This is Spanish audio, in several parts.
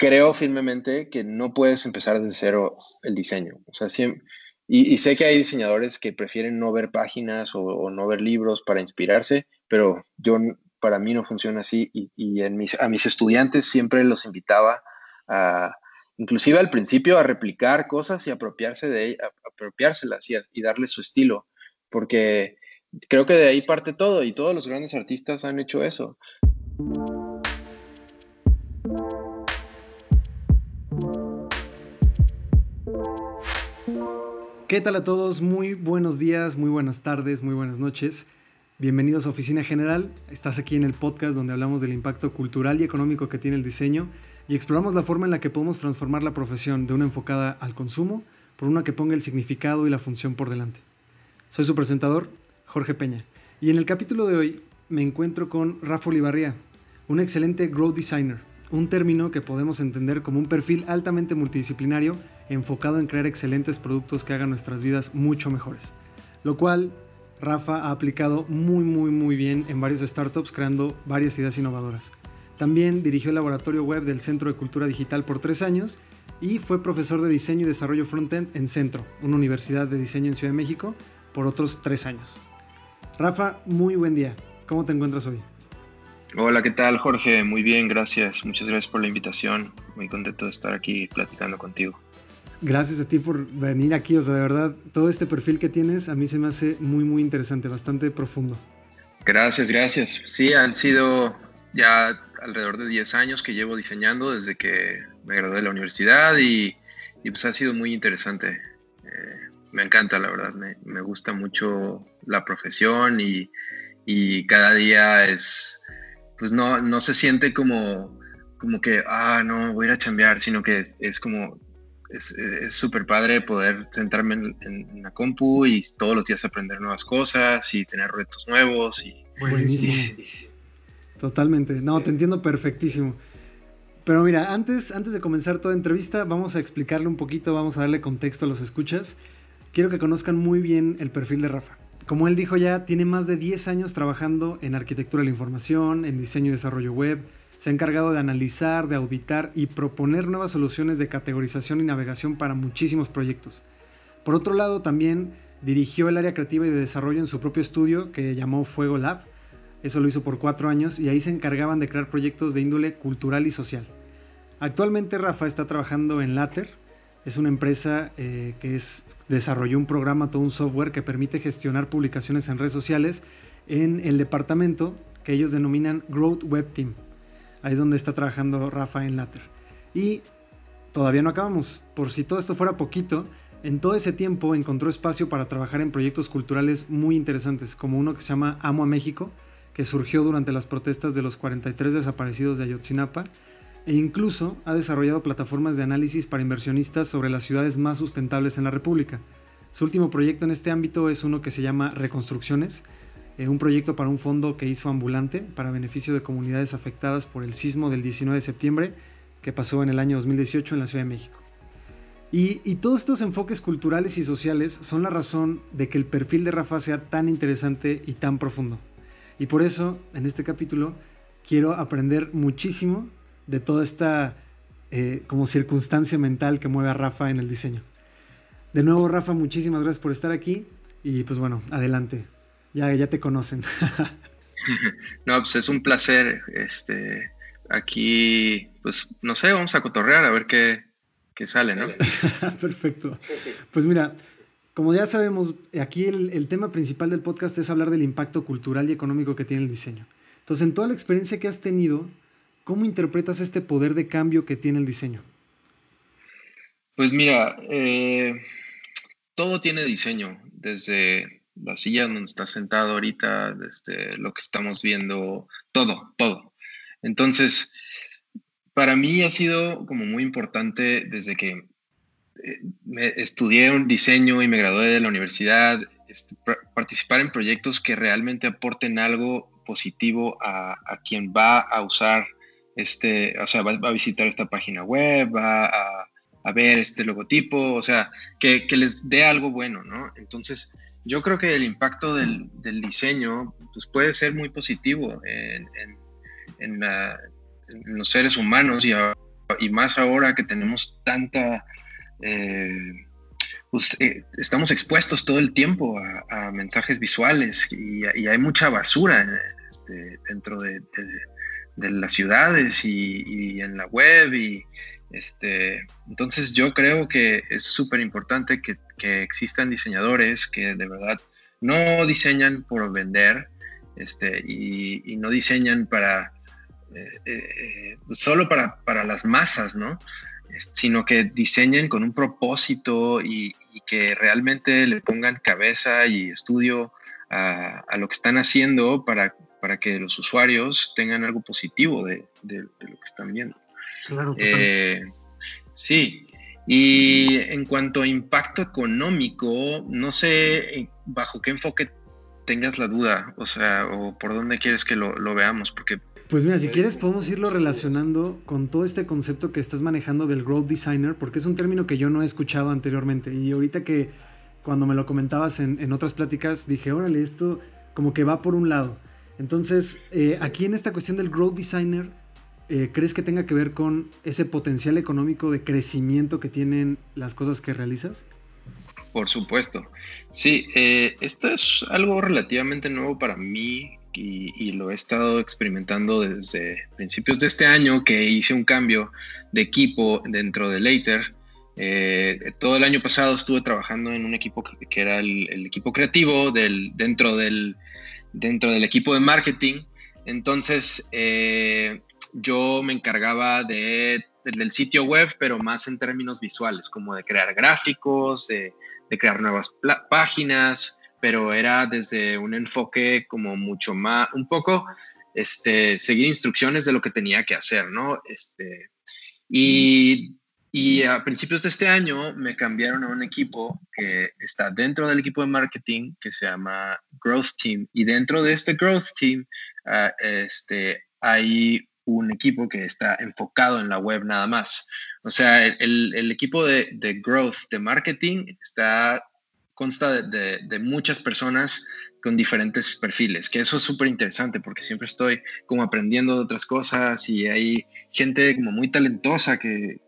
creo firmemente que no puedes empezar desde cero el diseño. O sea, y, sé que hay diseñadores que prefieren no ver páginas o, no ver libros para inspirarse, pero yo, para mí no funciona así y, en mis, a mis estudiantes siempre los invitaba a, inclusive al principio, a replicar cosas y apropiarse de apropiárselas y, y darle su estilo, porque creo que de ahí parte todo y todos los grandes artistas han hecho eso. ¿Qué tal a todos? Muy buenos días, muy buenas tardes, muy buenas noches. Bienvenidos a Oficina General. Estás aquí en el podcast donde hablamos del impacto cultural y económico que tiene el diseño y exploramos la forma en la que podemos transformar la profesión de una enfocada al consumo por una que ponga el significado y la función por delante. Soy su presentador, Jorge Peña, y en el capítulo de hoy me encuentro con Rafa Olivarría, un excelente growth designer, un término que podemos entender como un perfil altamente multidisciplinario enfocado en crear excelentes productos que hagan nuestras vidas mucho mejores. Lo cual Rafa ha aplicado muy muy muy bien en varios startups creando varias ideas innovadoras. También dirigió el laboratorio web del Centro de Cultura Digital por tres años y fue profesor de diseño y desarrollo frontend en Centro, una universidad de diseño en Ciudad de México, por otros tres años. Rafa, muy buen día. ¿Cómo te encuentras hoy? Hola, ¿qué tal Jorge? Muy bien, gracias. Muchas gracias por la invitación. Muy contento de estar aquí platicando contigo. Gracias a ti por venir aquí, o sea, de verdad, todo este perfil que tienes a mí se me hace muy, muy interesante, bastante profundo. Gracias, gracias. Sí, han sido ya alrededor de 10 años que llevo diseñando desde que me gradué de la universidad y, pues ha sido muy interesante. Eh, me encanta, la verdad, me, me, gusta mucho la profesión y, y cada día es, pues no, no se siente como, como que, ah, no, voy a ir a chambear, sino que es como es súper padre poder sentarme en, la compu y todos los días aprender nuevas cosas y tener retos nuevos. Y, Buenísimo. Totalmente. No, te entiendo perfectísimo. Pero mira, antes, antes de comenzar toda entrevista, vamos a explicarle un poquito, vamos a darle contexto a los escuchas. Quiero que conozcan muy bien el perfil de Rafa. Como él dijo ya, tiene más de 10 años trabajando en arquitectura de la información, en diseño y desarrollo web, se ha encargado de analizar, de auditar y proponer nuevas soluciones de categorización y navegación para muchísimos proyectos. Por otro lado, también dirigió el área creativa y de desarrollo en su propio estudio que llamó Fuego Lab. Eso lo hizo por cuatro años y ahí se encargaban de crear proyectos de índole cultural y social. Actualmente Rafa está trabajando en Later. Es una empresa eh, que es, desarrolló un programa, todo un software que permite gestionar publicaciones en redes sociales en el departamento que ellos denominan Growth Web Team. Ahí es donde está trabajando Rafa en Later. Y todavía no acabamos. Por si todo esto fuera poquito, en todo ese tiempo encontró espacio para trabajar en proyectos culturales muy interesantes, como uno que se llama Amo a México, que surgió durante las protestas de los 43 desaparecidos de Ayotzinapa, e incluso ha desarrollado plataformas de análisis para inversionistas sobre las ciudades más sustentables en la República. Su último proyecto en este ámbito es uno que se llama Reconstrucciones, eh, un proyecto para un fondo que hizo ambulante para beneficio de comunidades afectadas por el sismo del 19 de septiembre que pasó en el año 2018 en la Ciudad de México. Y, todos estos enfoques culturales y sociales son la razón de que el perfil de Rafa sea tan interesante y tan profundo. Y por eso, en este capítulo, quiero aprender muchísimo de toda esta eh, como circunstancia mental que mueve a Rafa en el diseño. De nuevo, Rafa, muchísimas gracias por estar aquí y pues bueno, adelante. Ya, ya te conocen. no, pues es un placer. Este, aquí, pues, no sé, vamos a cotorrear a ver qué, sale, ¿no? Perfecto. Pues mira, como ya sabemos, aquí el, el, tema principal del podcast es hablar del impacto cultural y económico que tiene el diseño. Entonces, en toda la experiencia que has tenido, ¿cómo interpretas este poder de cambio que tiene el diseño? Pues mira, eh, todo tiene diseño, desde la silla donde está sentado ahorita, este, lo que estamos viendo, todo, todo. Entonces, para mí ha sido como muy importante desde que eh, me estudié un diseño y me gradué de la universidad, este, participar en proyectos que realmente aporten algo positivo a, quien va a usar este, o sea, va, a visitar esta página web, va a, ver este logotipo, o sea, que, que, les dé algo bueno, ¿no? Entonces, yo creo que el impacto del, diseño pues, puede ser muy positivo en, los seres humanos y ahora y más ahora que tenemos tanta... Eh, pues, eh, estamos expuestos todo el tiempo a, mensajes visuales y, hay mucha basura este, dentro de, las ciudades y, en la web y este, entonces yo creo que es súper importante que, existan diseñadores que de verdad no diseñan por vender este, y, no diseñan para eh, eh, solo para, para, las masas, ¿no? sino que diseñen con un propósito y, que realmente le pongan cabeza y estudio a, lo que están haciendo para, para, que los usuarios tengan algo positivo de, lo que están viendo. Claro, eh, sí, y en cuanto a impacto económico, no sé eh, bajo qué enfoque tengas la duda, o sea, o por dónde quieres que lo, lo veamos, porque pues mira, si quieres podemos irlo relacionando con todo este concepto que estás manejando del growth designer, porque es un término que yo no he escuchado anteriormente. Y ahorita que cuando me lo comentabas en, otras pláticas, dije, órale, esto como que va por un lado. Entonces, eh, aquí en esta cuestión del growth designer, eh, ¿crees que tenga que ver con ese potencial económico de crecimiento que tienen las cosas que realizas? Por supuesto. Sí, eh, esto es algo relativamente nuevo para mí y, lo he estado experimentando desde principios de este año que hice un cambio de equipo dentro de Later. Eh, todo el año pasado estuve trabajando en un equipo que, era el, equipo creativo del, dentro, del, dentro del equipo de marketing. Entonces eh, yo me encargaba de, del sitio web, pero más en términos visuales, como de crear gráficos, de, de crear nuevas páginas, pero era desde un enfoque como mucho más, un poco, este, seguir instrucciones de lo que tenía que hacer, ¿no? Este, y, y a principios de este año me cambiaron a un equipo que está dentro del equipo de marketing que se llama Growth Team. Y dentro de este Growth Team uh, este, hay un equipo que está enfocado en la web nada más. O sea, el, el equipo de, de, growth, de marketing, está consta de, muchas personas con diferentes perfiles, que eso es súper interesante porque siempre estoy como aprendiendo de otras cosas y hay gente como muy talentosa que,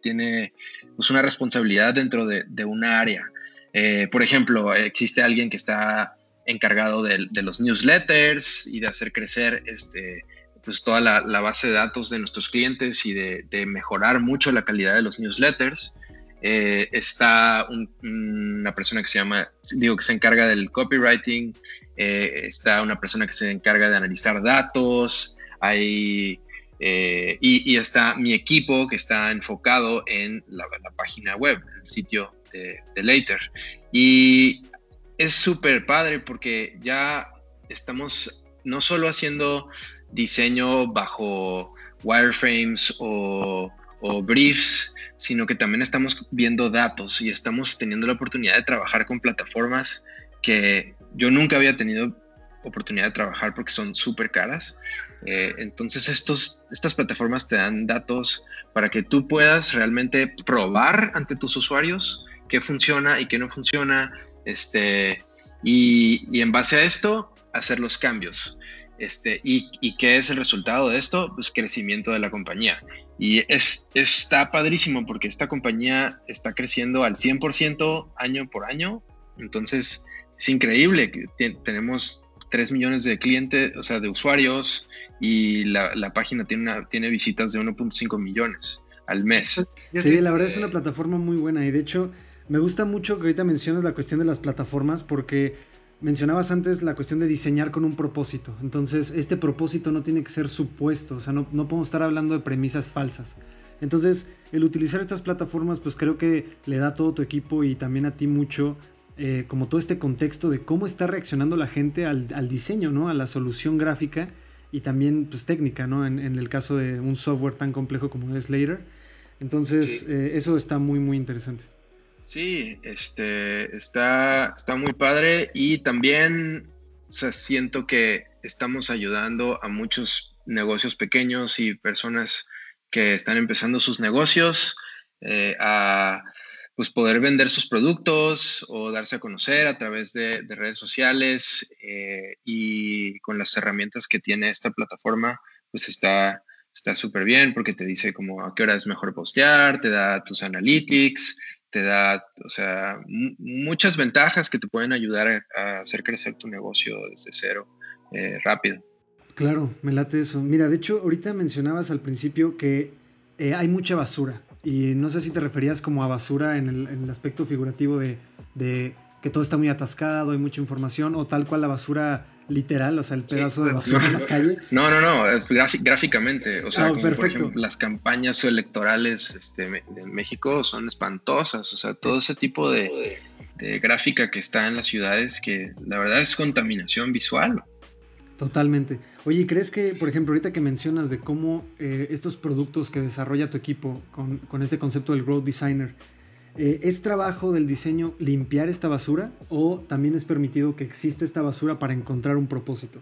tiene pues, una responsabilidad dentro de, de una área. Eh, por ejemplo, existe alguien que está encargado de, los newsletters y de hacer crecer este, pues toda la, base de datos de nuestros clientes y de, de mejorar mucho la calidad de los newsletters. Eh, está una persona que se llama, digo, que se encarga del copywriting, eh, está una persona que se encarga de analizar datos, hay, eh, y, está mi equipo que está enfocado en la, página web, el sitio de, de Later. Y es súper padre porque ya estamos no solo haciendo diseño bajo wireframes o, briefs, sino que también estamos viendo datos y estamos teniendo la oportunidad de trabajar con plataformas que yo nunca había tenido oportunidad de trabajar porque son súper caras. Eh, entonces estos, estas plataformas te dan datos para que tú puedas realmente probar ante tus usuarios qué funciona y qué no funciona, este, y en base a esto hacer los cambios. Este, y, y, qué es el resultado de esto? Pues crecimiento de la compañía. Y es, está padrísimo porque esta compañía está creciendo al 100% año por año. Entonces, es increíble que tenemos 3 millones de clientes, o sea, de usuarios y la, la página tiene, una, tiene visitas de 1.5 millones al mes. Sí, la verdad es una plataforma muy buena y de hecho me gusta mucho que ahorita menciones la cuestión de las plataformas porque mencionabas antes la cuestión de diseñar con un propósito. Entonces, este propósito no tiene que ser supuesto, o sea, no, no podemos estar hablando de premisas falsas. Entonces, el utilizar estas plataformas, pues creo que le da a todo tu equipo y también a ti mucho, eh, como todo este contexto de cómo está reaccionando la gente al, diseño, ¿no? A la solución gráfica y también, pues, técnica, ¿no? En, el caso de un software tan complejo como es Later. Entonces, eh, eso está muy, muy interesante. Sí, este, está, está muy padre y también siento que estamos ayudando a muchos negocios pequeños y personas que están empezando sus negocios eh, a pues, poder vender sus productos o darse a conocer a través de, redes sociales eh, y con las herramientas que tiene esta plataforma, pues está súper bien porque te dice como a qué hora es mejor postear, te da tus analytics, te da, o sea, muchas ventajas que te pueden ayudar a, hacer crecer tu negocio desde cero eh, rápido. Claro, me late eso. Mira, de hecho, ahorita mencionabas al principio que eh, hay mucha basura. Y no sé si te referías como a basura en el, aspecto figurativo de, de, que todo está muy atascado, hay mucha información, o tal cual la basura literal, o sea, el pedazo de basura en la calle. No, no, no, es gráficamente. O sea, ah, por ejemplo, las campañas electorales este, de México son espantosas. O sea, todo ese tipo de, de gráfica que está en las ciudades que la verdad es contaminación visual. Totalmente. Oye, ¿crees que, por ejemplo, ahorita que mencionas de cómo eh, estos productos que desarrolla tu equipo con, con este concepto del Growth Designer, eh, ¿Es trabajo del diseño limpiar esta basura o también es permitido que exista esta basura para encontrar un propósito?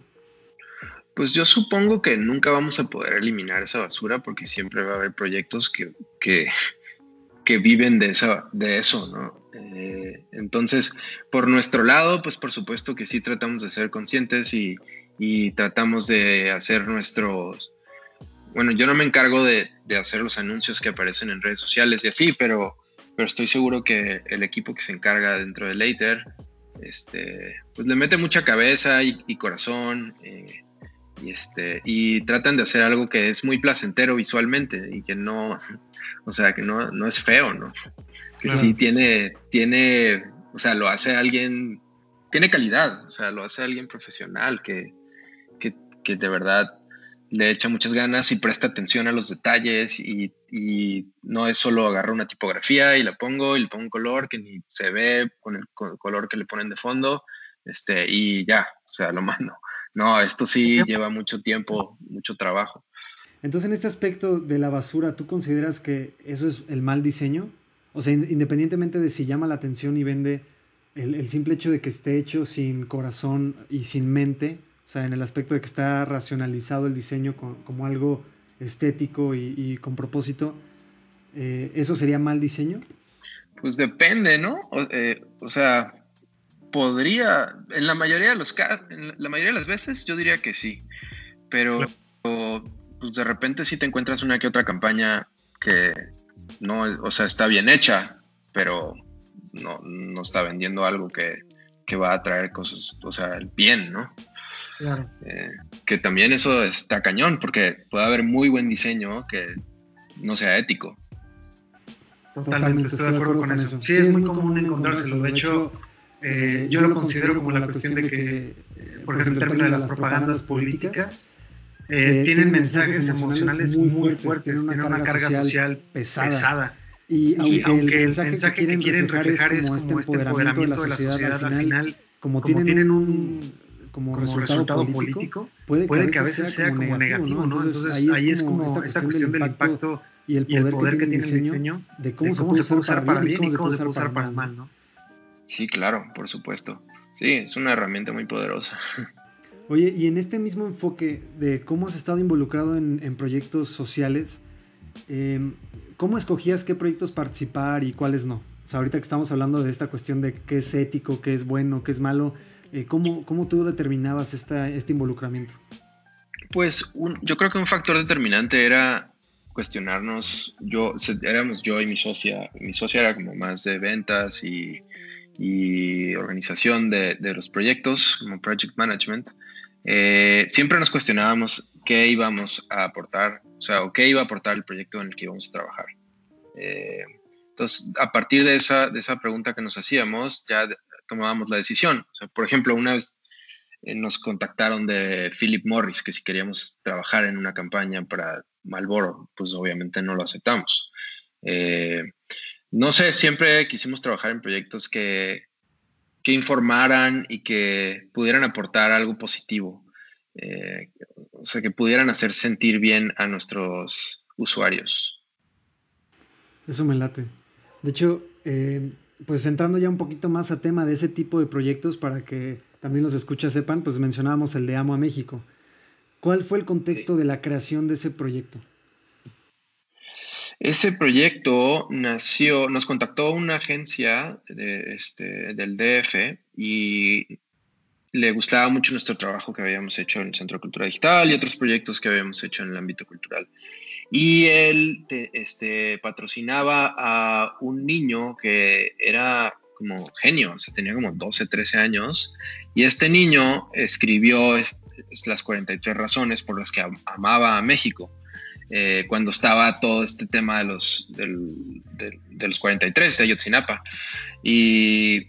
Pues yo supongo que nunca vamos a poder eliminar esa basura porque siempre va a haber proyectos que, que, viven de, esa, de eso, ¿no? Eh, entonces, por nuestro lado, pues por supuesto que sí tratamos de ser conscientes y, y tratamos de hacer nuestros... Bueno, yo no me encargo de, de hacer los anuncios que aparecen en redes sociales y así, pero pero estoy seguro que el equipo que se encarga dentro de Later, este, pues le mete mucha cabeza y, corazón eh, y, este, y tratan de hacer algo que es muy placentero visualmente y que no, o sea, que no, no es feo, ¿no? Que sí tiene, tiene, o sea, lo hace alguien, tiene calidad, o sea, lo hace alguien profesional que, que, que de verdad le echa muchas ganas y presta atención a los detalles y, no es solo agarrar una tipografía y la pongo y le pongo un color que ni se ve con el, color que le ponen de fondo este, y ya, o sea, lo mando. No, esto sí lleva mucho tiempo, mucho trabajo. Entonces, en este aspecto de la basura, ¿tú consideras que eso es el mal diseño? O sea, independientemente de si llama la atención y vende, el, el simple hecho de que esté hecho sin corazón y sin mente, o sea, en el aspecto de que está racionalizado el diseño como algo estético y, con propósito, eh, ¿eso sería mal diseño? Pues depende, ¿no? O, eh, sea, podría, en la mayoría de los en la mayoría de las veces yo diría que sí, pero pues de repente sí te encuentras una que otra campaña que no, o sea, está bien hecha, pero no, no está vendiendo algo que, que va a traer cosas, o sea, el bien, ¿no? Claro. Eh, que también eso está cañón, porque puede haber muy buen diseño que no sea ético. Totalmente, estoy de acuerdo con eso. Sí, es muy común encontrárselo. De hecho, eh, eh, yo lo considero como la cuestión de que, por ejemplo, en términos de las propagandas políticas, tienen mensajes emocionales muy fuertes, tienen una carga social pesada. Y, aunque, el mensaje, que quieren reflejar, es como, este, este empoderamiento de la sociedad, al final, como, tienen un como, resultado, político, puede, que, a veces sea, como, negativo, ¿no? Entonces, ahí, es como esta cuestión del impacto y el poder, que, tiene el diseño, de cómo, se puede usar para bien y cómo se puede usar para mal, ¿no? Sí, claro, por supuesto. Sí, es una herramienta muy poderosa. Oye, y en este mismo enfoque de cómo has estado involucrado en, proyectos sociales, em, ¿cómo escogías qué proyectos participar y cuáles no? O sea, ahorita que estamos hablando de esta cuestión de qué es ético, qué es bueno, qué es malo, eh, ¿cómo, ¿cómo, tú determinabas esta, este involucramiento? Pues yo creo que un factor determinante era cuestionarnos, yo, éramos yo y mi socia, mi socia era como más de ventas y, y organización de, de, los proyectos, como project management, eh, siempre nos cuestionábamos qué íbamos a aportar, o sea, o qué iba a aportar el proyecto en el que íbamos a trabajar. Eh, entonces, a partir de esa, de esa pregunta que nos hacíamos, ya tomábamos la decisión. Por ejemplo, una vez eh, nos contactaron de Philip Morris que si queríamos trabajar en una campaña para Malboro, pues obviamente no lo aceptamos. Eh, no sé, siempre quisimos trabajar en proyectos que, que informaran y que pudieran aportar algo positivo. Eh, o sea, que pudieran hacer sentir bien a nuestros usuarios. Eso me late. De hecho, pues entrando ya un poquito más a tema de ese tipo de proyectos para que también los escuchas sepan, pues mencionábamos el de Amo a México. ¿Cuál fue el contexto de la creación de ese proyecto? Ese proyecto nació, nos contactó una agencia de, este, del DF y le gustaba mucho nuestro trabajo que habíamos hecho en el Centro de Cultura Digital y otros proyectos que habíamos hecho en el ámbito cultural. Y él este, patrocinaba a un niño que era como genio, o sea, tenía como 12, 13 años, y este niño escribió las 43 razones por las que amaba a México. Eh, cuando estaba todo este tema de los, de los 43 de Ayotzinapa. Y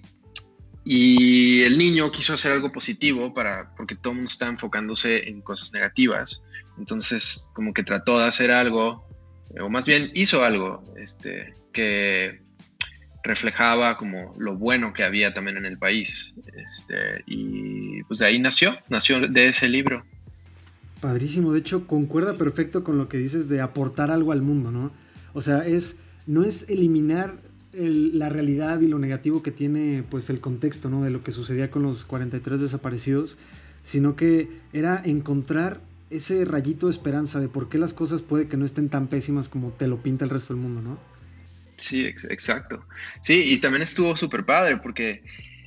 y el niño quiso hacer algo positivo para, porque todo el mundo está enfocándose en cosas negativas. Entonces, como que trató de hacer algo, o más bien hizo algo, este, que reflejaba como lo bueno que había también en el país. Este, y pues de ahí nació, nació de ese libro. Padrísimo, de hecho concuerda perfecto con lo que dices de aportar algo al mundo, ¿no? O sea, es, no es eliminar la realidad y lo negativo que tiene pues el contexto ¿no? de lo que sucedía con los 43 desaparecidos, sino que era encontrar ese rayito de esperanza de por qué las cosas puede que no estén tan pésimas como te lo pinta el resto del mundo, ¿no? Sí, exacto. Sí, y también estuvo súper padre porque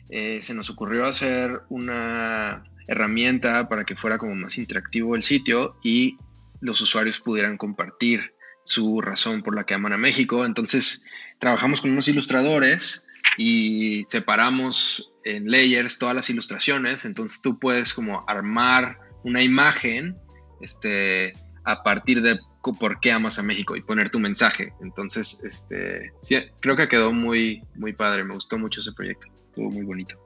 eh, se nos ocurrió hacer una herramienta para que fuera como más interactivo el sitio y los usuarios pudieran compartir su razón por la que aman a México. Entonces, trabajamos con unos ilustradores y separamos en layers todas las ilustraciones. Entonces, tú puedes como armar una imagen este, a partir de por qué amas a México y poner tu mensaje. Entonces, este, creo que quedó muy, muy padre. Me gustó mucho ese proyecto. Estuvo muy bonito.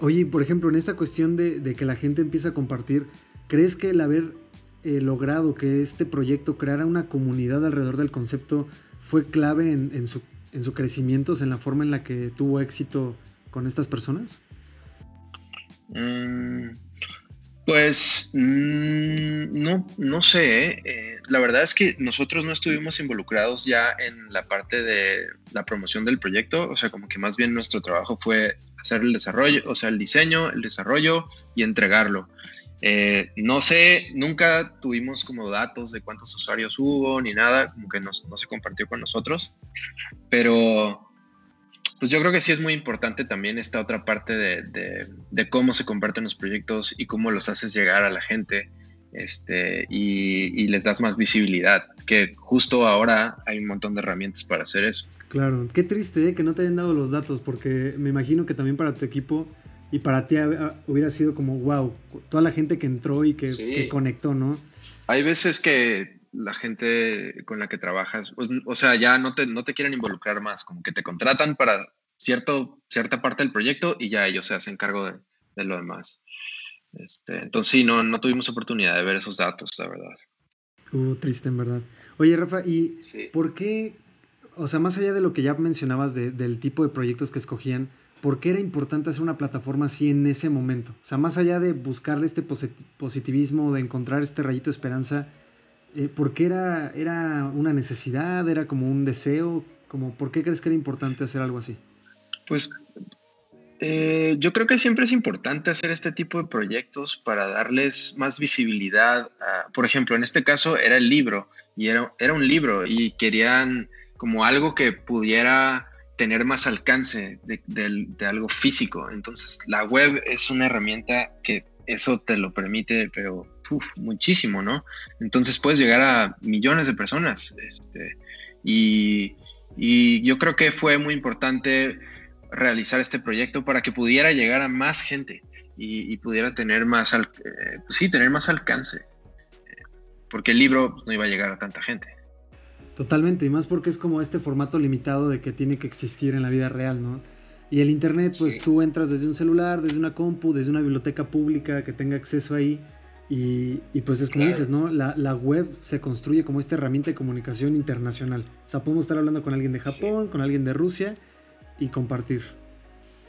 Oye, por ejemplo, en esta cuestión de, de que la gente empieza a compartir, ¿crees que el haber eh, logrado que este proyecto creara una comunidad alrededor del concepto fue clave en, su, en su crecimiento, en la forma en la que tuvo éxito con estas personas? Mm, pues mm, no, no sé. ¿eh? Eh, la verdad es que nosotros no estuvimos involucrados ya en la parte de la promoción del proyecto. O sea, como que más bien nuestro trabajo fue hacer el desarrollo, o sea, el diseño, el desarrollo y entregarlo. Eh, no sé, nunca tuvimos como datos de cuántos usuarios hubo ni nada, como que no se compartió con nosotros, pero pues yo creo que sí es muy importante también esta otra parte de, cómo se comparten los proyectos y cómo los haces llegar a la gente este, y, les das más visibilidad, que justo ahora hay un montón de herramientas para hacer eso. Claro, qué triste ¿eh? que no te hayan dado los datos, porque me imagino que también para tu equipo y para ti hubiera sido como, wow, toda la gente que entró y que, conectó, ¿no? Hay veces que la gente con la que trabajas, pues, o sea, ya no te, no te quieren involucrar más, como que te contratan para cierto, cierta parte del proyecto y ya ellos se hacen cargo de, lo demás. Este, entonces sí, no, no tuvimos oportunidad de ver esos datos, la verdad. Uh, triste en verdad. Oye, Rafa, ¿y por qué, o sea, más allá de lo que ya mencionabas del tipo de proyectos que escogían, ¿por qué era importante hacer una plataforma así en ese momento? O sea, más allá de buscarle este positivismo, de encontrar este rayito de esperanza, eh, ¿por qué era, era una necesidad? ¿Era como un deseo? Como, ¿Por qué crees que era importante hacer algo así? Pues eh, yo creo que siempre es importante hacer este tipo de proyectos para darles más visibilidad. por ejemplo, en este caso era el libro y era, era un libro y querían como algo que pudiera tener más alcance de, algo físico. Entonces, la web es una herramienta que eso te lo permite, pero muchísimo, ¿no? Entonces puedes llegar a millones de personas. Este, y, yo creo que fue muy importante realizar este proyecto para que pudiera llegar a más gente y, pudiera tener más, eh, pues sí, tener más alcance. Porque el libro no iba a llegar a tanta gente. Totalmente, y más porque es como este formato limitado de que tiene que existir en la vida real, ¿no? Y el Internet, pues tú entras desde un celular, desde una compu, desde una biblioteca pública que tenga acceso ahí. Y, pues es como dices, ¿no? La, web se construye como esta herramienta de comunicación internacional. O sea, podemos estar hablando con alguien de Japón, con alguien de Rusia y compartir.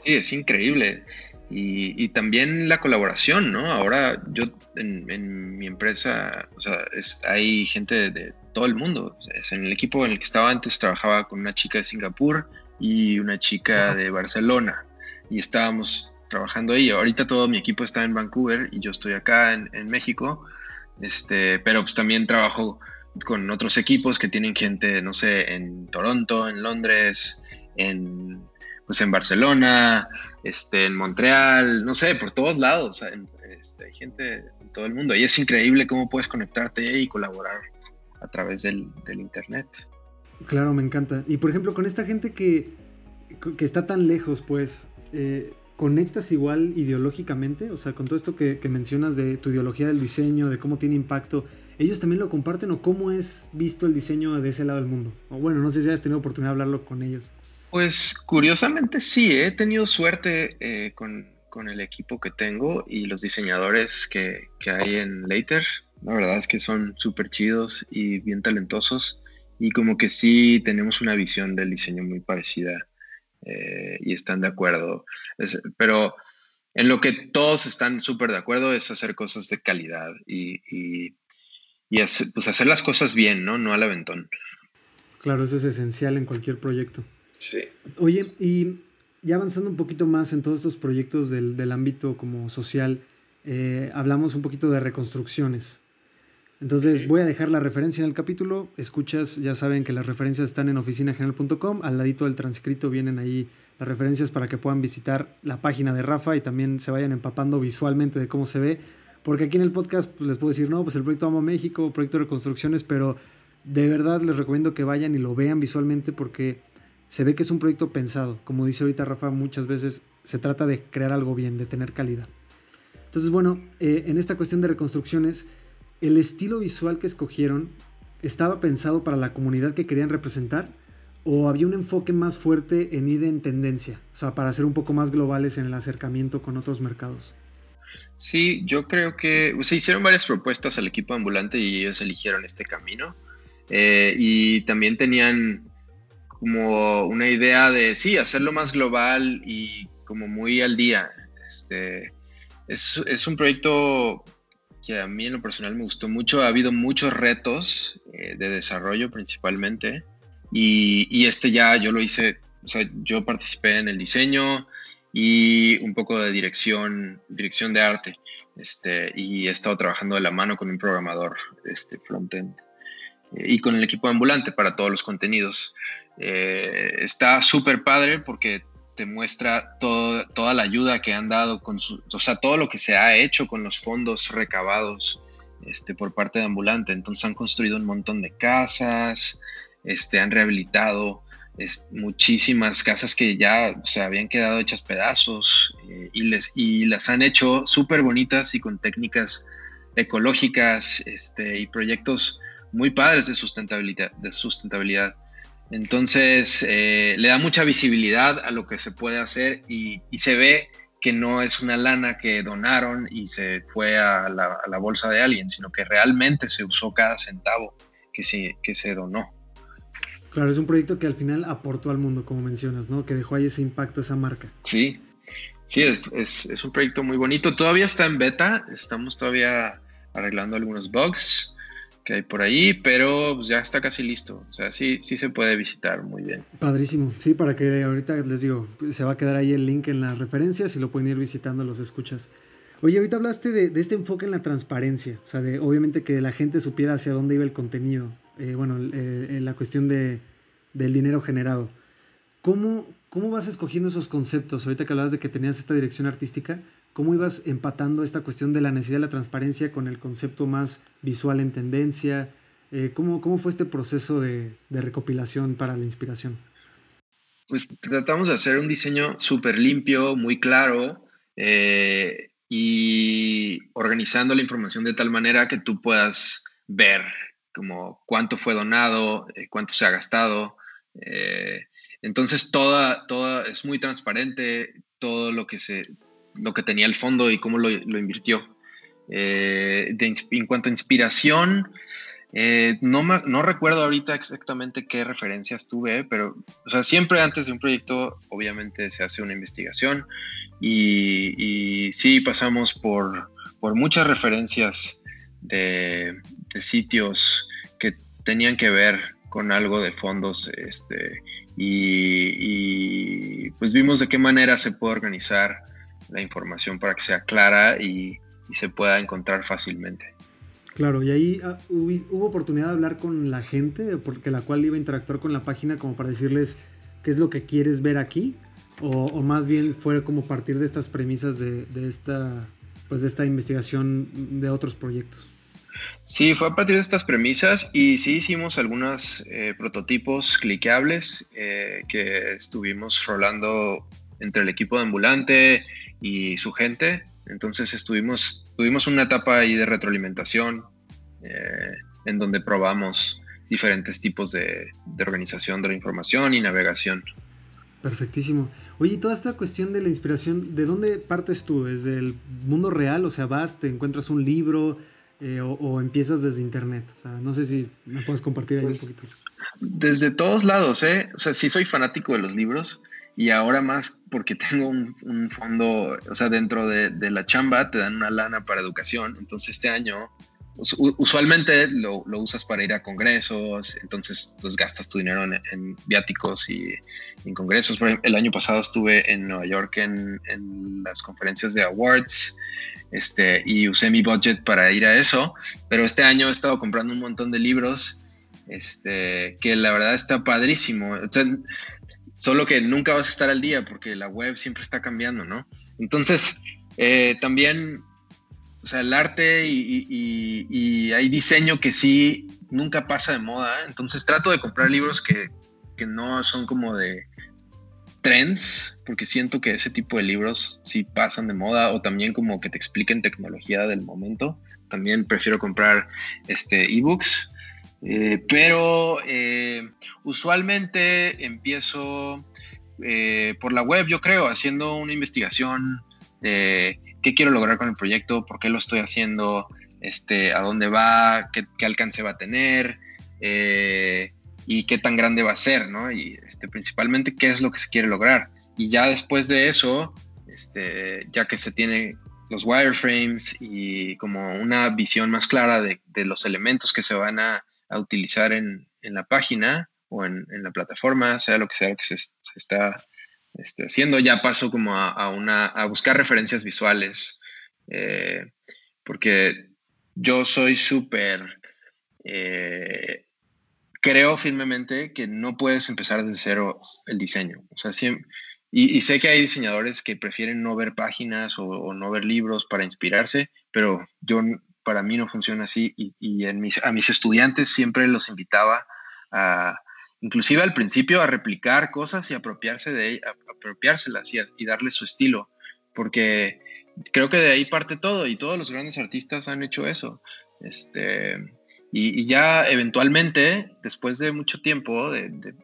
Sí, es increíble. Y, también la colaboración, ¿no? Ahora yo en, mi empresa, o sea, hay gente de, todo el mundo. en el equipo en el que estaba antes trabajaba con una chica de Singapur y una chica de Barcelona y estábamos trabajando ahí. Ahorita todo mi equipo está en Vancouver y yo estoy acá en, en México, este, pero pues también trabajo con otros equipos que tienen gente, no sé, en Toronto, en Londres, en pues en Barcelona, este, en Montreal, no sé, por todos lados. Este, hay gente en todo el mundo. Y es increíble cómo puedes conectarte y colaborar a través del, Internet. Claro, me encanta. Y por ejemplo, con esta gente que, que está tan lejos, pues, eh, ¿conectas igual ideológicamente? O sea, con todo esto que, mencionas de tu ideología del diseño, de cómo tiene impacto, ¿ellos también lo comparten o cómo es visto el diseño de ese lado del mundo? O bueno, no sé si has tenido oportunidad de hablarlo con ellos. Pues curiosamente sí, he tenido suerte eh, con, el equipo que tengo y los diseñadores que, hay en Later. La verdad es que son súper chidos y bien talentosos y como que sí tenemos una visión del diseño muy parecida eh, y están de acuerdo. pero en lo que todos están súper de acuerdo es hacer cosas de calidad y, y, hacer, pues hacer las cosas bien, ¿no? No al aventón. Claro, eso es esencial en cualquier proyecto. Sí. Oye, y ya avanzando un poquito más en todos estos proyectos del, ámbito como social, eh, hablamos un poquito de reconstrucciones. Entonces voy a dejar la referencia en el capítulo. Escuchas, ya saben que las referencias están en oficinageneral.com. Al ladito del transcrito vienen ahí las referencias para que puedan visitar la página de Rafa y también se vayan empapando visualmente de cómo se ve. Porque aquí en el podcast pues, les puedo decir, no, pues el proyecto Amo México, proyecto de reconstrucciones, pero de verdad les recomiendo que vayan y lo vean visualmente porque se ve que es un proyecto pensado. Como dice ahorita Rafa, muchas veces se trata de crear algo bien, de tener calidad. Entonces, bueno, eh, en esta cuestión de reconstrucciones, el estilo visual que escogieron estaba pensado para la comunidad que querían representar o había un enfoque más fuerte en ir en tendencia, o sea, para ser un poco más globales en el acercamiento con otros mercados. Sí, yo creo que se hicieron varias propuestas al equipo ambulante y ellos eligieron este camino. Eh, y también tenían como una idea de, sí, hacerlo más global y como muy al día. Este, es, es un proyecto que a mí en lo personal me gustó mucho. Ha habido muchos retos eh, de desarrollo principalmente. Y, y, este ya yo lo hice, o sea, yo participé en el diseño y un poco de dirección, dirección de arte. Este, y he estado trabajando de la mano con un programador este, frontend eh, y con el equipo ambulante para todos los contenidos. Eh, está súper padre porque te muestra toda la ayuda que han dado, con su, o sea, todo lo que se ha hecho con los fondos recabados este, por parte de Ambulante. Entonces han construido un montón de casas, este, han rehabilitado muchísimas casas que ya se habían quedado hechas pedazos eh, y, les, y las han hecho súper bonitas y con técnicas ecológicas este, y proyectos muy padres de sustentabilidad. De sustentabilidad. Entonces, eh, le da mucha visibilidad a lo que se puede hacer y, se ve que no es una lana que donaron y se fue a la, bolsa de alguien, sino que realmente se usó cada centavo que se, que se donó. Claro, es un proyecto que al final aportó al mundo, como mencionas, ¿no? Que dejó ahí ese impacto, esa marca. Sí, sí, es, es un proyecto muy bonito. Todavía está en beta, estamos todavía arreglando algunos bugs que hay por ahí, pero pues, ya está casi listo. O sea, sí, sí se puede visitar muy bien. Padrísimo. Sí, para que ahorita les digo, se va a quedar ahí el link en las referencias y lo pueden ir visitando los escuchas. Oye, ahorita hablaste de, este enfoque en la transparencia, o sea, de obviamente que la gente supiera hacia dónde iba el contenido, eh, bueno, eh, la cuestión de, del dinero generado. ¿Cómo, ¿Cómo vas escogiendo esos conceptos? Ahorita que hablabas de que tenías esta dirección artística, ¿Cómo ibas empatando esta cuestión de la necesidad de la transparencia con el concepto más visual en tendencia? Eh, ¿cómo, ¿cómo, fue este proceso de, recopilación para la inspiración? Pues tratamos de hacer un diseño súper limpio, muy claro eh, y organizando la información de tal manera que tú puedas ver como cuánto fue donado, eh, cuánto se ha gastado. Entonces, toda, toda es muy transparente, todo lo que se, lo que tenía el fondo y cómo lo, invirtió. Eh, en cuanto a inspiración, eh, no, no recuerdo ahorita exactamente qué referencias tuve, pero o sea, siempre antes de un proyecto obviamente se hace una investigación y, sí pasamos por, por muchas referencias de, sitios que tenían que ver con algo de fondos este, y, pues vimos de qué manera se puede organizar la información para que sea clara y, se pueda encontrar fácilmente. Claro, y ahí ah, hubo, oportunidad de hablar con la gente, porque la cual iba a interactuar con la página como para decirles qué es lo que quieres ver aquí, O, más bien fue como partir de estas premisas de, esta, pues de esta investigación de otros proyectos. Sí, fue a partir de estas premisas y sí hicimos algunos eh, prototipos cliqueables eh, que estuvimos rolando entre el equipo de ambulante y su gente. Entonces estuvimos, tuvimos una etapa ahí de retroalimentación eh, en donde probamos diferentes tipos de, de, organización de la información y navegación. Perfectísimo. Oye, toda esta cuestión de la inspiración, ¿de dónde partes tú? ¿Desde el mundo real? O sea, vas, te encuentras un libro, eh, o, empiezas desde internet? O sea, no sé si me puedes compartir ahí un pues, poquito. Desde todos lados, ¿eh? O sea, sí soy fanático de los libros y ahora más porque tengo un, fondo, o sea, dentro de, la chamba te dan una lana para educación. Entonces este año, usualmente lo, usas para ir a congresos, entonces pues gastas tu dinero en, viáticos y en congresos. el año pasado estuve en Nueva York en, en las conferencias de awards este, y usé mi budget para ir a eso, pero este año he estado comprando un montón de libros, este, que la verdad está padrísimo. solo que nunca vas a estar al día porque la web siempre está cambiando, ¿no? Entonces, eh, también, o sea, el arte y, hay diseño que sí nunca pasa de moda, entonces trato de comprar libros que, que no son como de trends, porque siento que ese tipo de libros sí pasan de moda o también como que te expliquen tecnología del momento. También prefiero comprar este ebooks, eh, pero eh, usualmente empiezo eh, por la web, yo creo, haciendo una investigación de qué quiero lograr con el proyecto, por qué lo estoy haciendo, este, a dónde va, qué, qué alcance va a tener y qué tan grande va a ser, ¿no? Y este, principalmente qué es lo que se quiere lograr. Y ya después de eso, este, ya que se tiene los wireframes y como una visión más clara de, los elementos que se van a, utilizar en, la página o en, la plataforma, sea lo que sea lo que se, está este, haciendo, ya paso como a, una, a buscar referencias visuales, eh, porque yo soy súper eh, creo firmemente que no puedes empezar desde cero el diseño. O sea, y, sé que hay diseñadores que prefieren no ver páginas o, no ver libros para inspirarse, pero yo para mí no funciona así y, en mis, a mis estudiantes siempre los invitaba a, inclusive al principio, a replicar cosas y apropiarse de apropiárselas y, y darle su estilo, porque creo que de ahí parte todo y todos los grandes artistas han hecho eso. Este, y, ya eventualmente, después de mucho tiempo de,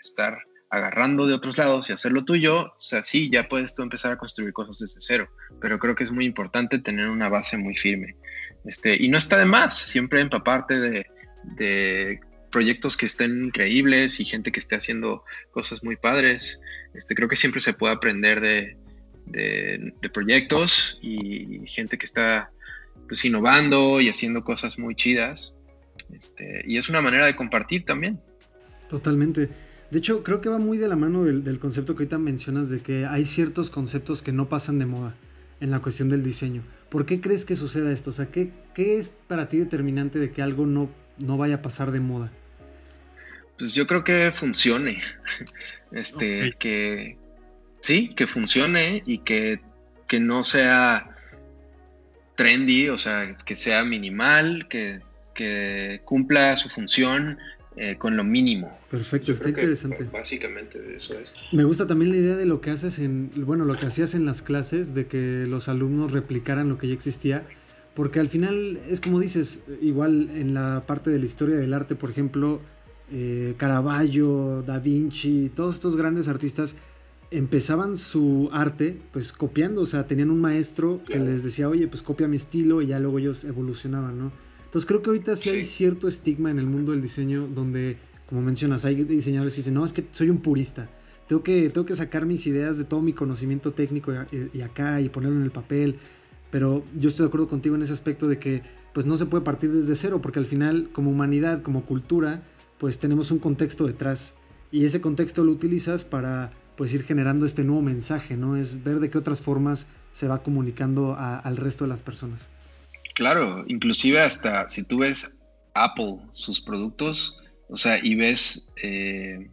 estar agarrando de otros lados y hacerlo tuyo, o sea, sí, ya puedes tú empezar a construir cosas desde cero, pero creo que es muy importante tener una base muy firme. Este, y no está de más, siempre empaparte de, de proyectos que estén increíbles y gente que esté haciendo cosas muy padres. Este, creo que siempre se puede aprender de, de, de proyectos y gente que está pues innovando y haciendo cosas muy chidas. Este, y es una manera de compartir también. Totalmente. De hecho, creo que va muy de la mano del, concepto que ahorita mencionas de que hay ciertos conceptos que no pasan de moda en la cuestión del diseño. ¿Por qué crees que suceda esto? O sea, ¿qué, qué es para ti determinante de que algo no, no vaya a pasar de moda? Pues yo creo que funcione. Este, que sí, que funcione y que, que no sea trendy, o sea, que sea minimal, que que cumpla su función eh, con lo mínimo. Perfecto, está interesante. básicamente eso es. Me gusta también la idea de lo que haces en, bueno, lo que hacías en las clases, de que los alumnos replicaran lo que ya existía, porque al final es como dices, igual en la parte de la historia del arte, por ejemplo, eh, Caravaggio, Da Vinci, todos estos grandes artistas empezaban su arte pues copiando, o sea, tenían un maestro que les decía, oye, pues copia mi estilo y ya luego ellos evolucionaban, ¿no? Entonces creo que ahorita sí, hay cierto estigma en el mundo del diseño donde, como mencionas, hay diseñadores que dicen, no, es que soy un purista. Tengo que, tengo que sacar mis ideas de todo mi conocimiento técnico y, acá y ponerlo en el papel. Pero yo estoy de acuerdo contigo en ese aspecto de que pues no se puede partir desde cero porque al final como humanidad, como cultura, pues tenemos un contexto detrás. Y ese contexto lo utilizas para pues ir generando este nuevo mensaje, ¿no? Es ver de qué otras formas se va comunicando al resto de las personas. Claro, inclusive hasta si tú ves Apple, sus productos, o sea, y ves, eh,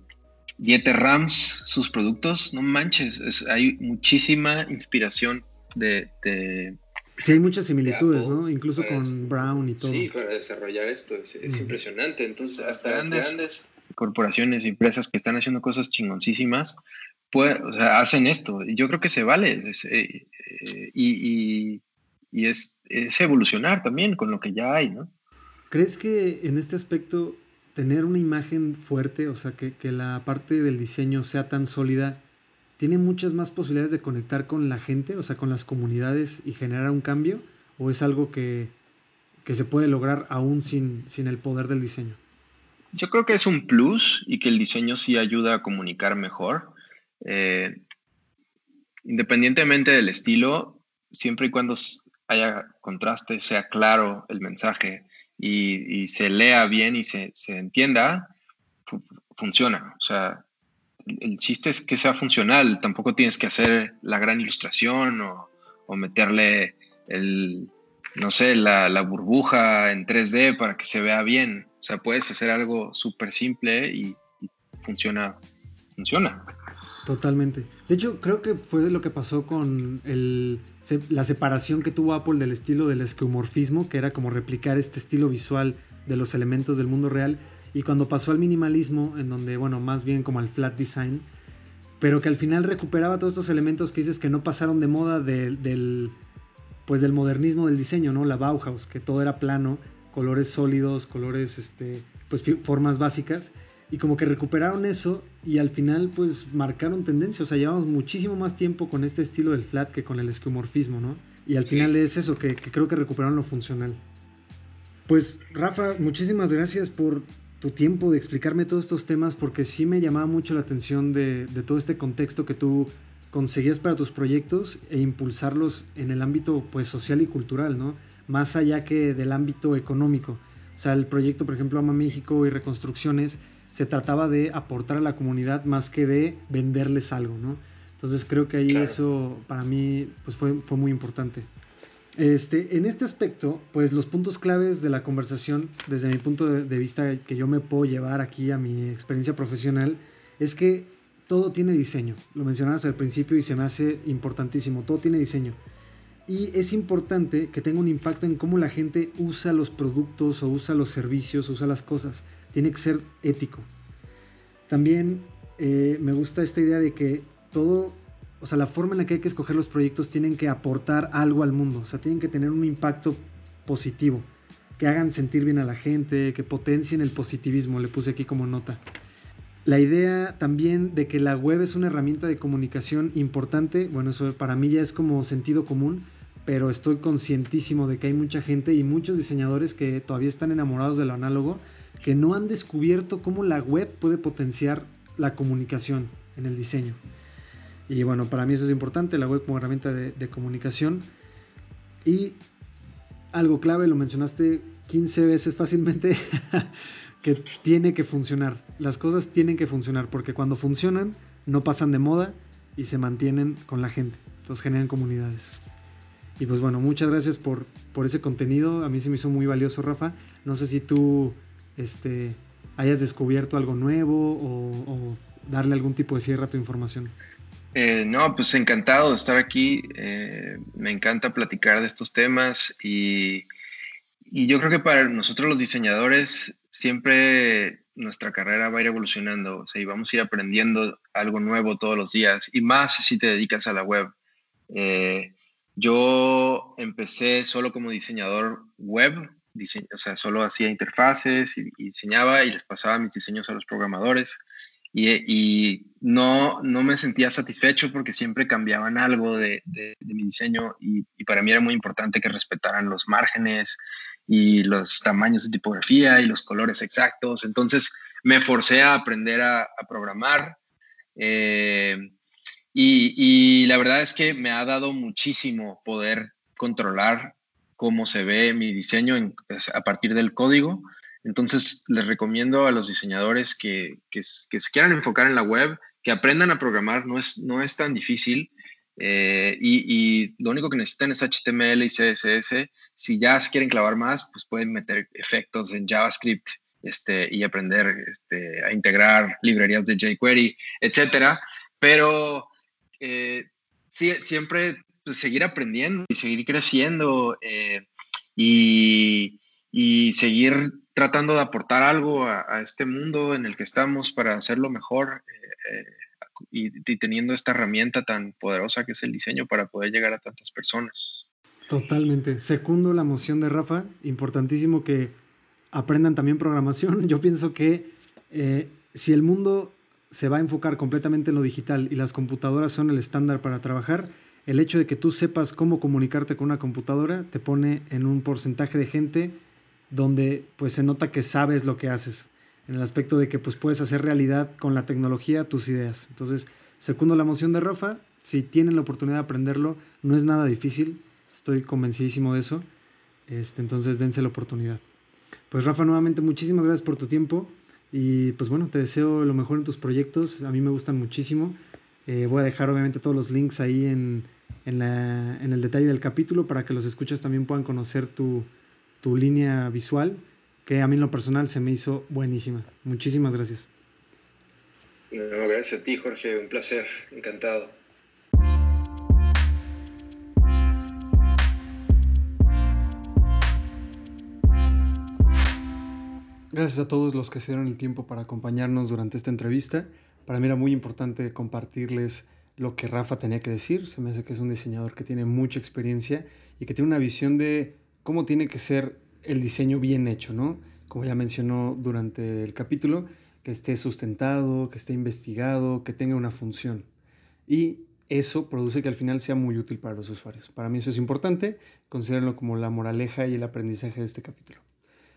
Dieter Rams, sus productos, no manches, hay muchísima inspiración de, Sí, hay muchas similitudes, ¿no? Incluso con Brown y todo. Sí, para desarrollar esto es, impresionante. Entonces, hasta grandes, grandes corporaciones, empresas que están haciendo cosas chingoncísimas, pues, o sea, hacen esto. Y yo creo que se vale. Eh, eh, y, y, es, es, evolucionar también con lo que ya hay, ¿no? ¿Crees que en este aspecto tener una imagen fuerte, o sea, que, que la parte del diseño sea tan sólida, tiene muchas más posibilidades de conectar con la gente, o sea, con las comunidades y generar un cambio? ¿O es algo que, que se puede lograr aún sin, sin el poder del diseño? Yo creo que es un plus y que el diseño sí ayuda a comunicar mejor. Eh, independientemente del estilo, siempre y cuando haya contraste, sea claro el mensaje y, se lea bien y se, entienda, funciona. O sea, el, chiste es que sea funcional. Tampoco tienes que hacer la gran ilustración o, meterle el, no sé, la, burbuja en 3D para que se vea bien. O sea, puedes hacer algo súper simple y, funciona, funciona. Totalmente. De hecho, creo que fue lo que pasó con la separación que tuvo Apple del estilo del esquemorfismo, que era como replicar este estilo visual de los elementos del mundo real, y cuando pasó al minimalismo, en donde, bueno, más bien como al flat design, pero que al final recuperaba todos estos elementos que dices que no pasaron de moda del, pues del modernismo del diseño, ¿no? La Bauhaus, que todo era plano, colores sólidos, colores, este, pues formas básicas y como que recuperaron eso y al final pues marcaron tendencia. O sea, llevamos muchísimo más tiempo con este estilo del flat que con el esquemorfismo, ¿no? Y al final es eso, que, creo que recuperaron lo funcional. Pues Rafa, muchísimas gracias por tu tiempo de explicarme todos estos temas porque sí me llamaba mucho la atención de, de todo este contexto que tú conseguías para tus proyectos e impulsarlos en el ámbito pues social y cultural, ¿no? Más allá que del ámbito económico. O sea, el proyecto, por ejemplo, Ama México y Reconstrucciones, se trataba de aportar a la comunidad más que de venderles algo, ¿no? Entonces creo que ahí eso para mí pues fue, fue muy importante. Este, en este aspecto, pues los puntos claves de la conversación, desde mi punto de, vista que yo me puedo llevar aquí a mi experiencia profesional, es que todo tiene diseño. Lo mencionabas al principio y se me hace importantísimo. Todo tiene diseño. Y es importante que tenga un impacto en cómo la gente usa los productos o usa los servicios, usa las cosas tiene que ser ético. También eh, me gusta esta idea de que todo, o sea, la forma en la que hay que escoger los proyectos tienen que aportar algo al mundo, o sea, tienen que tener un impacto positivo, que hagan sentir bien a la gente, que potencien el positivismo, le puse aquí como nota. La idea también de que la web es una herramienta de comunicación importante, bueno, eso para mí ya es como sentido común, pero estoy conscientísimo de que hay mucha gente y muchos diseñadores que todavía están enamorados de lo análogo que no han descubierto cómo la web puede potenciar la comunicación en el diseño. Y bueno, para mí eso es importante, la web como herramienta de, comunicación. Y algo clave, lo mencionaste 15 veces fácilmente, que tiene que funcionar. Las cosas tienen que funcionar, porque cuando funcionan, no pasan de moda y se mantienen con la gente. Entonces generan comunidades. Y pues bueno, muchas gracias por, por ese contenido. A mí se me hizo muy valioso, Rafa. No sé si tú este, hayas descubierto algo nuevo o, darle algún tipo de cierre a tu información. Eh, no, pues encantado de estar aquí. Eh, me encanta platicar de estos temas y, y, yo creo que para nosotros los diseñadores siempre nuestra carrera va a ir evolucionando, o sea, y vamos a ir aprendiendo algo nuevo todos los días y más si te dedicas a la web. Eh, yo empecé solo como diseñador web o sea, solo hacía interfaces y, diseñaba y les pasaba mis diseños a los programadores. Y, y no, no me sentía satisfecho porque siempre cambiaban algo de, de, mi diseño y, y, para mí era muy importante que respetaran los márgenes y los tamaños de tipografía y los colores exactos. Entonces me forcé a aprender a, a programar eh, y, y la verdad es que me ha dado muchísimo poder controlar cómo se ve mi diseño a partir del código. Entonces, les recomiendo a los diseñadores que, que, se quieran enfocar en la web, que aprendan a programar, no es, no es tan difícil. Eh, y, lo único que necesitan es HTML y CSS. Si ya se quieren clavar más, pues pueden meter efectos en JavaScript este, y aprender este, a integrar librerías de jQuery, etcétera. Pero eh, sí, siempre pues, seguir aprendiendo y seguir creciendo eh, y, y, seguir tratando de aportar algo a, este mundo en el que estamos para hacerlo mejor eh, y, y teniendo esta herramienta tan poderosa que es el diseño para poder llegar a tantas personas. Totalmente. Secundo la moción de Rafa. Importantísimo que aprendan también programación. Yo pienso que eh, si el mundo se va a enfocar completamente en lo digital y las computadoras son el estándar para trabajar, el hecho de que tú sepas cómo comunicarte con una computadora te pone en un porcentaje de gente donde pues se nota que sabes lo que haces, en el aspecto de que pues puedes hacer realidad con la tecnología tus ideas. Entonces, segundo la moción de Rafa, si tienen la oportunidad de aprenderlo, no es nada difícil, estoy convencidísimo de eso, este, entonces dense la oportunidad. Pues Rafa, nuevamente muchísimas gracias por tu tiempo y pues bueno, te deseo lo mejor en tus proyectos, a mí me gustan muchísimo. Eh, voy a dejar obviamente todos los links ahí en, en, la, en, el detalle del capítulo para que los escuchas también puedan conocer tu, tu línea visual, que a mí en lo personal se me hizo buenísima. Muchísimas gracias. gracias a ti, Jorge, un placer, encantado. Gracias a todos los que se dieron el tiempo para acompañarnos durante esta entrevista. Para mí era muy importante compartirles lo que Rafa tenía que decir. Se me hace que es un diseñador que tiene mucha experiencia y que tiene una visión de cómo tiene que ser el diseño bien hecho, ¿no? Como ya mencionó durante el capítulo, que esté sustentado, que esté investigado, que tenga una función. Y eso produce que al final sea muy útil para los usuarios. Para mí eso es importante, considérenlo como la moraleja y el aprendizaje de este capítulo.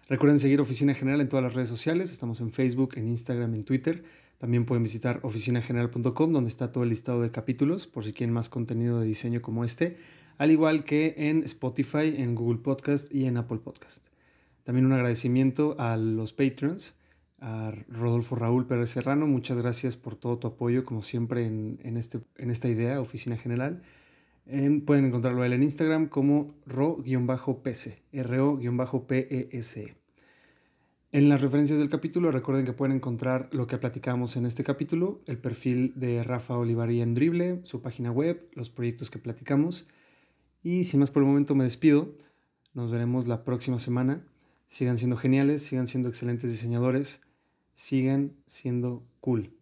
Recuerden seguir Oficina General en todas las redes sociales. Estamos en Facebook, en Instagram, en Twitter. También pueden visitar oficinageneral.com donde está todo el listado de capítulos por si quieren más contenido de diseño como este, al igual que en Spotify, en Google Podcast y en Apple Podcast. También un agradecimiento a los patrons, a Rodolfo Raúl Pérez Serrano. Muchas gracias por todo tu apoyo, como siempre, en, este, en esta idea, Oficina General. pueden encontrarlo en Instagram como ro-pese, ro-pese. En las referencias del capítulo recuerden que pueden encontrar lo que platicamos en este capítulo, el perfil de Rafa Olivari en Drible, su página web, los proyectos que platicamos. Y sin más por el momento me despido. Nos veremos la próxima semana. Sigan siendo geniales, sigan siendo excelentes diseñadores, sigan siendo cool.